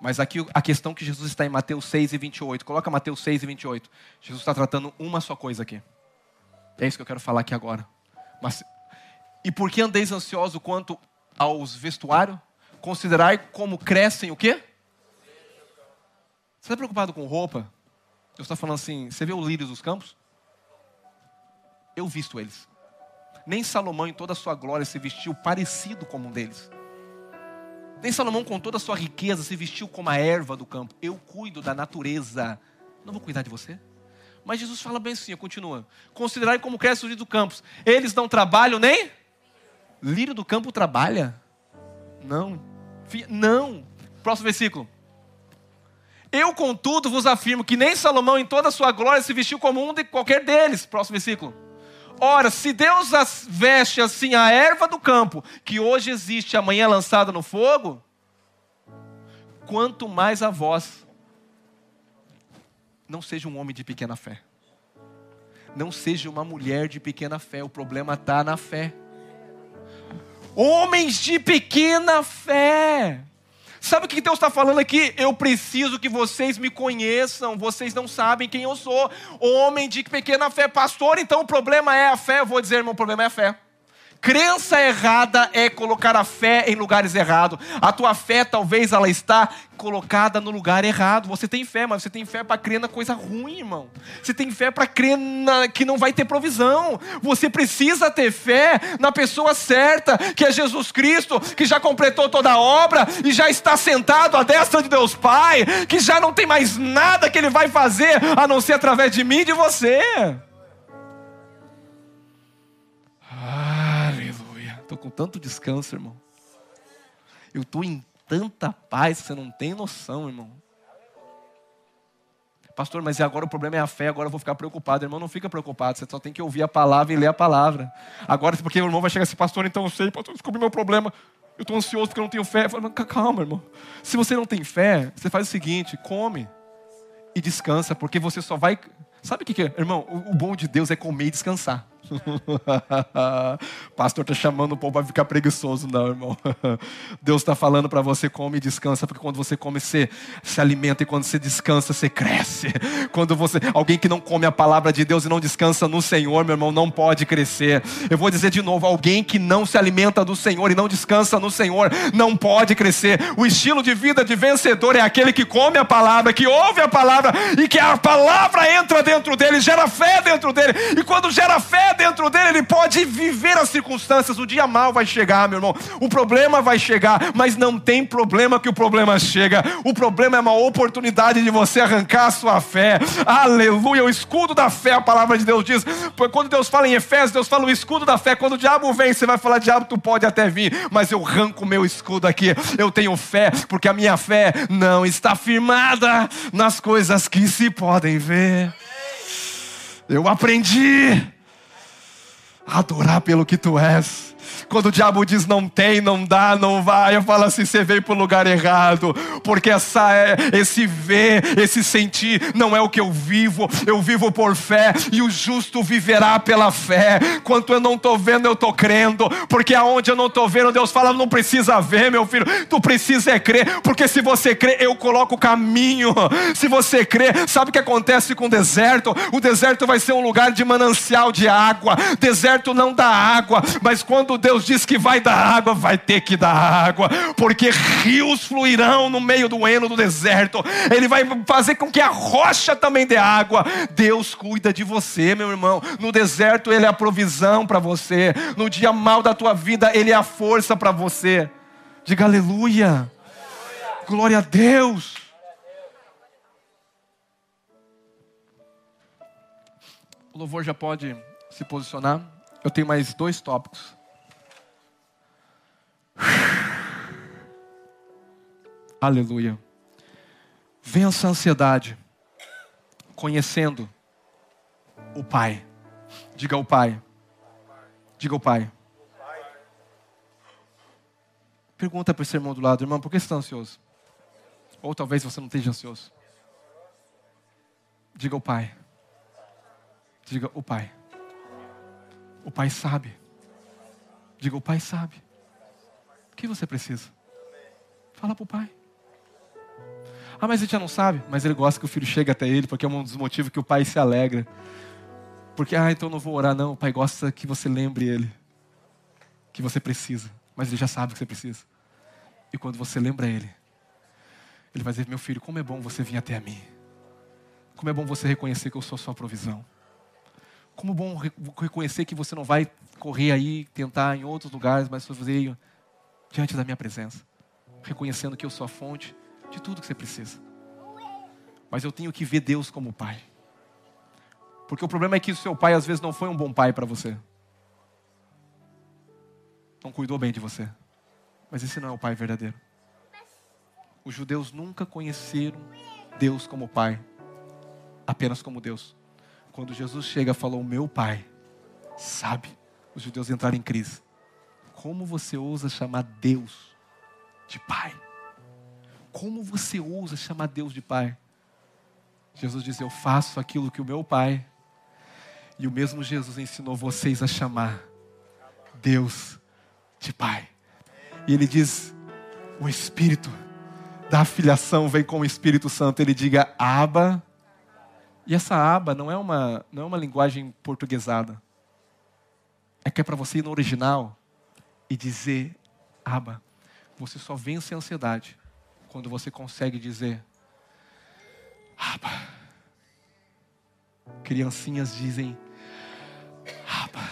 Mas aqui a questão que Jesus está em Mateus 6 e 28. Coloca Mateus 6 e 28. Jesus está tratando uma só coisa aqui. É isso que eu quero falar aqui agora. Mas, e por que andeis ansioso quanto aos vestuários? Considerai como crescem o quê? Você está preocupado com roupa? Deus está falando assim: você vê o lírios dos campos? Eu visto eles. Nem Salomão, em toda a sua glória, se vestiu parecido como um deles. Nem Salomão, com toda a sua riqueza, se vestiu como a erva do campo. Eu cuido da natureza. Não vou cuidar de você? Mas Jesus fala bem assim, continua. Considerai como cresce o lírio do campo. Eles não trabalham nem? Lírio do campo trabalha? Não. Não. Próximo versículo. Eu, contudo, vos afirmo que nem Salomão, em toda a sua glória, se vestiu como um de qualquer deles. Próximo versículo. Ora, se Deus veste assim a erva do campo, que hoje existe, amanhã lançada no fogo, quanto mais a vós, não seja um homem de pequena fé. Não seja uma mulher de pequena fé. O problema está na fé. Homens de pequena fé. Sabe o que Deus está falando aqui? Eu preciso que vocês me conheçam. Vocês não sabem quem eu sou. Homem de pequena fé, pastor. Então o problema é a fé. Eu vou dizer, irmão, o problema é a fé. Crença errada é colocar a fé em lugares errados. A tua fé, talvez, ela está colocada no lugar errado. Você tem fé, mas você tem fé para crer na coisa ruim, irmão. Você tem fé para crer na, que não vai ter provisão. Você precisa ter fé na pessoa certa, que é Jesus Cristo, que já completou toda a obra e já está sentado à destra de Deus Pai, que já não tem mais nada que Ele vai fazer a não ser através de mim e de você. Estou com tanto descanso, irmão. Eu estou em tanta paz que você não tem noção, irmão. Pastor, mas agora o problema é a fé, agora eu vou ficar preocupado. Irmão, não fica preocupado, você só tem que ouvir a palavra e ler a palavra. Agora, porque o irmão vai chegar assim, pastor, então eu sei, pastor, descobri meu problema. Eu estou ansioso porque eu não tenho fé. Falo, calma, irmão. Se você não tem fé, você faz o seguinte: come e descansa, porque você só vai. Sabe o que é? Irmão, o bom de Deus é comer e descansar. Pastor está chamando o povo para ficar preguiçoso, não, irmão. Deus está falando para você come e descansa, porque quando você come, você se alimenta e quando você descansa, você cresce. Quando você, alguém que não come a palavra de Deus e não descansa no Senhor, meu irmão, não pode crescer. Eu vou dizer de novo, alguém que não se alimenta do Senhor e não descansa no Senhor, não pode crescer. O estilo de vida de vencedor é aquele que come a palavra, que ouve a palavra e que a palavra entra dentro dele, gera fé dentro dele. E quando gera fé dentro dele, ele pode viver as circunstâncias. O dia mal vai chegar, meu irmão. O problema vai chegar, mas não tem problema que o problema chega. O problema é uma oportunidade de você arrancar a sua fé. Aleluia, o escudo da fé, a palavra de Deus diz. Quando Deus fala em Efésios, Deus fala o escudo da fé. Quando o diabo vem, você vai falar: diabo, tu pode até vir, mas eu arranco o meu escudo aqui. Eu tenho fé, porque a minha fé não está firmada nas coisas que se podem ver. Eu aprendi adorar pelo que tu és. Quando o diabo diz não tem, não dá, não vai, eu falo assim: você veio para o lugar errado, porque essa é, esse ver, esse sentir, não é o que eu vivo, eu vivo por fé, e o justo viverá pela fé. Quanto eu não estou vendo, eu estou crendo, porque aonde eu não estou vendo, Deus fala: não precisa ver, meu filho, tu precisa é crer, porque se você crer, eu coloco o caminho. Se você crer, sabe o que acontece com o deserto? O deserto vai ser um lugar de manancial de água, deserto não dá água, mas quando Deus Deus diz que vai dar água, vai ter que dar água, porque rios fluirão no meio do eno do deserto. Ele vai fazer com que a rocha também dê água. Deus cuida de você, meu irmão. No deserto ele é a provisão para você. No dia mal da tua vida ele é a força para você. Diga aleluia. aleluia. Glória a Deus. O louvor já pode se posicionar. Eu tenho mais dois tópicos. Aleluia. Vença a ansiedade, conhecendo o Pai. Diga o Pai. Diga o Pai. Pergunta para esse irmão do lado, irmão, por que você está ansioso? Ou talvez você não esteja ansioso. Diga o Pai. Diga o Pai. O Pai sabe. Diga o Pai sabe. Que você precisa? Fala para o pai. Ah, mas ele já não sabe. Mas ele gosta que o filho chegue até ele, porque é um dos motivos que o pai se alegra. Porque, ah, então não vou orar, não. O pai gosta que você lembre ele. Que você precisa. Mas ele já sabe que você precisa. E quando você lembra ele, ele vai dizer: Meu filho, como é bom você vir até a mim. Como é bom você reconhecer que eu sou sua provisão. Como bom reconhecer que você não vai correr aí, tentar em outros lugares, mas fazer diante da minha presença, reconhecendo que eu sou a fonte de tudo que você precisa. Mas eu tenho que ver Deus como Pai. Porque o problema é que o seu pai às vezes não foi um bom pai para você. Não cuidou bem de você. Mas esse não é o pai verdadeiro. Os judeus nunca conheceram Deus como pai, apenas como Deus. Quando Jesus chega e falou: Meu pai, sabe? Os judeus entraram em crise. Como você ousa chamar Deus de pai? Como você ousa chamar Deus de pai? Jesus diz: Eu faço aquilo que o meu pai. E o mesmo Jesus ensinou vocês a chamar Deus de pai. E ele diz: O Espírito da afiliação vem com o Espírito Santo. Ele diga aba. E essa aba não é uma, não é uma linguagem portuguesada. É que é para você ir no original e dizer aba. Você só vence a ansiedade quando você consegue dizer aba. Criancinhas dizem aba.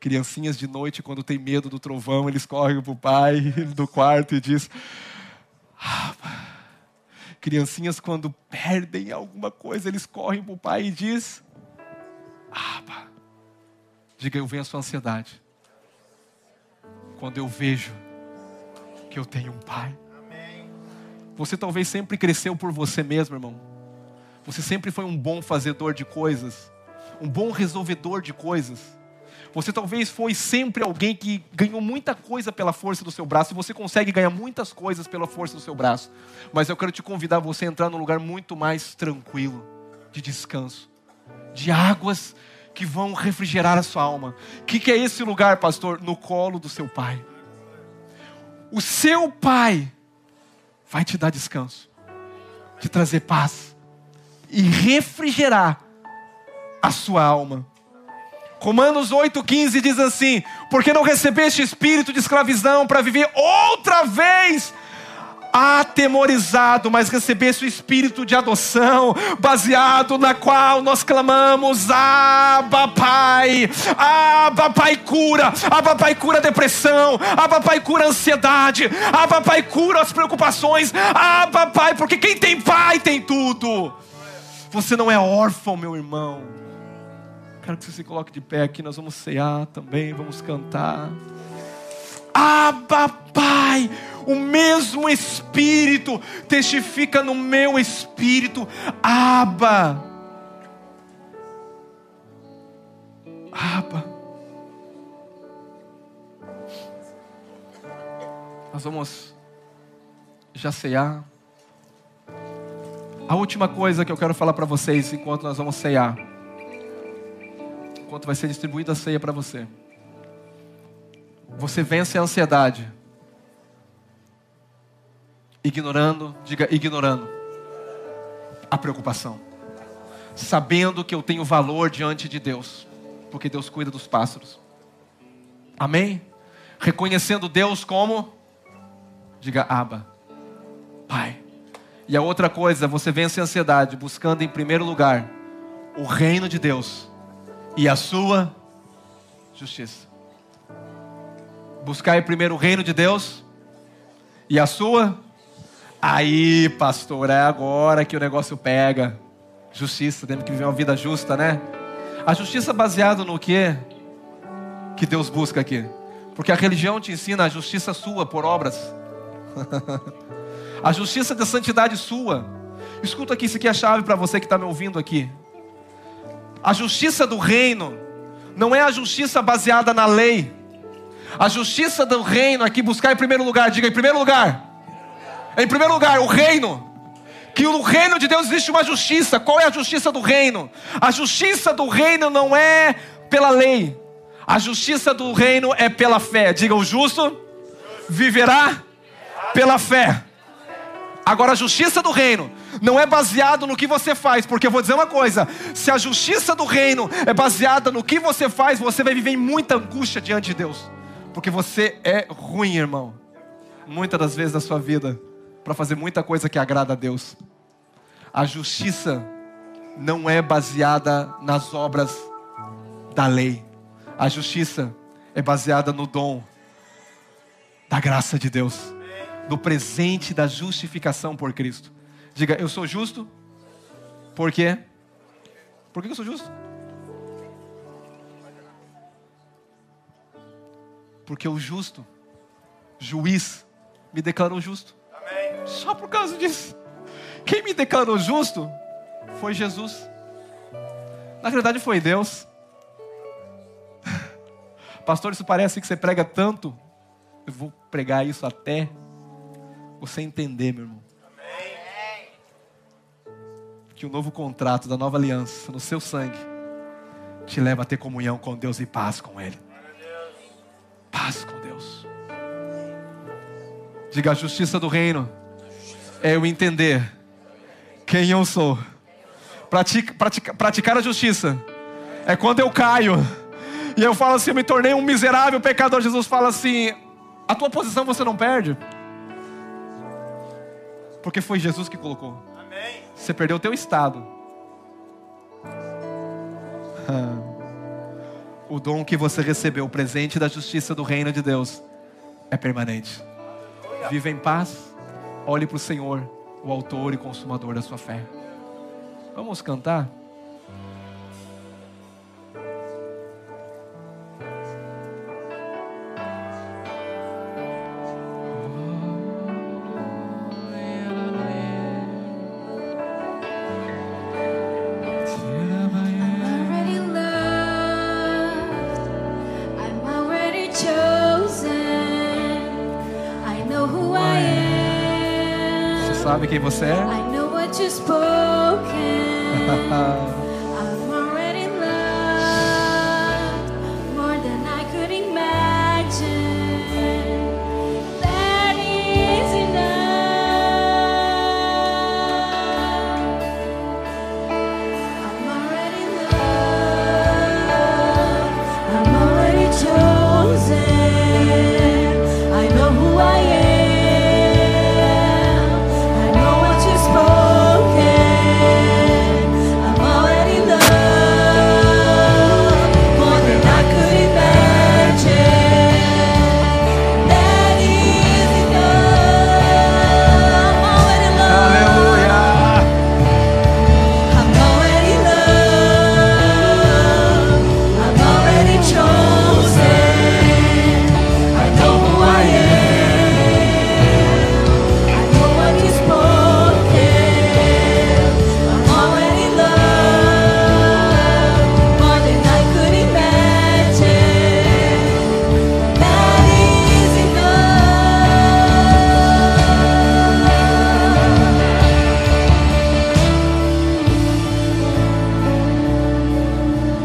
Criancinhas de noite, quando tem medo do trovão, eles correm para o pai do quarto e diz aba. Criancinhas, quando perdem alguma coisa, eles correm para o pai e diz aba. Diga, eu venho a sua ansiedade. Quando eu vejo que eu tenho um pai. Você talvez sempre cresceu por você mesmo, irmão. Você sempre foi um bom fazedor de coisas, um bom resolvedor de coisas. Você talvez foi sempre alguém que ganhou muita coisa pela força do seu braço, e você consegue ganhar muitas coisas pela força do seu braço. Mas eu quero te convidar a você a entrar num lugar muito mais tranquilo, de descanso, de águas que vão refrigerar a sua alma. O que, que é esse lugar, pastor? No colo do seu pai. O seu pai vai te dar descanso, te trazer paz e refrigerar a sua alma. Romanos 8,15 diz assim: Porque não recebeste espírito de escravidão para viver outra vez atemorizado, mas recebesse o espírito de adoção, baseado na qual nós clamamos: Abba Pai, Abba Pai cura, Abba Pai cura a depressão, Abba Pai cura a ansiedade, Abba Pai cura as preocupações, Abba Pai, porque quem tem pai tem tudo. Você não é órfão, meu irmão. Quero que você se coloque de pé aqui, nós vamos cear também, vamos cantar. Abba Pai, o mesmo Espírito testifica no meu espírito, Abba. Abba. Nós vamos já cear. A última coisa que eu quero falar para vocês enquanto nós vamos cear, enquanto vai ser distribuída a ceia para você. Você vence a ansiedade ignorando, diga ignorando a preocupação, sabendo que eu tenho valor diante de Deus, porque Deus cuida dos pássaros. Amém? Reconhecendo Deus como, diga Abba, Pai. E a outra coisa, você vence a ansiedade buscando em primeiro lugar o reino de Deus e a sua justiça. Buscar primeiro o reino de Deus e a sua Aí, pastor, é agora que o negócio pega. Justiça, temos que viver uma vida justa, né? A justiça baseada no que que Deus busca aqui? Porque a religião te ensina a justiça sua por obras. a justiça da santidade sua. Escuta aqui, isso aqui é a chave para você que está me ouvindo aqui. A justiça do reino não é a justiça baseada na lei. A justiça do reino aqui buscar em primeiro lugar, diga em primeiro lugar em primeiro lugar, o reino. Que no reino de Deus existe uma justiça. Qual é a justiça do reino? A justiça do reino não é pela lei. A justiça do reino é pela fé. Diga o justo viverá pela fé. Agora a justiça do reino não é baseado no que você faz, porque eu vou dizer uma coisa: se a justiça do reino é baseada no que você faz, você vai viver em muita angústia diante de Deus, porque você é ruim, irmão. Muitas das vezes da sua vida para fazer muita coisa que agrada a Deus. A justiça não é baseada nas obras da lei. A justiça é baseada no dom da graça de Deus, do presente da justificação por Cristo. Diga, eu sou justo? Por quê? Por que eu sou justo? Porque o justo, juiz, me declarou justo. Amém. Só por causa disso. Quem me declarou justo foi Jesus. Na verdade, foi Deus. Pastor, isso parece que você prega tanto. Eu vou pregar isso até você entender, meu irmão. Amém. Que o novo contrato da nova aliança no seu sangue te leva a ter comunhão com Deus e paz com Ele. Paz com Deus. Diga a justiça do reino é eu entender quem eu sou. Pratica, pratica, praticar a justiça é quando eu caio e eu falo assim: eu me tornei um miserável pecador. Jesus fala assim: a tua posição você não perde, porque foi Jesus que colocou. Amém. Você perdeu o teu estado. O dom que você recebeu, o presente da justiça do reino de Deus, é permanente. Viva em paz, olhe para o Senhor, o autor e consumador da sua fé. Vamos cantar? Sabe quem você é?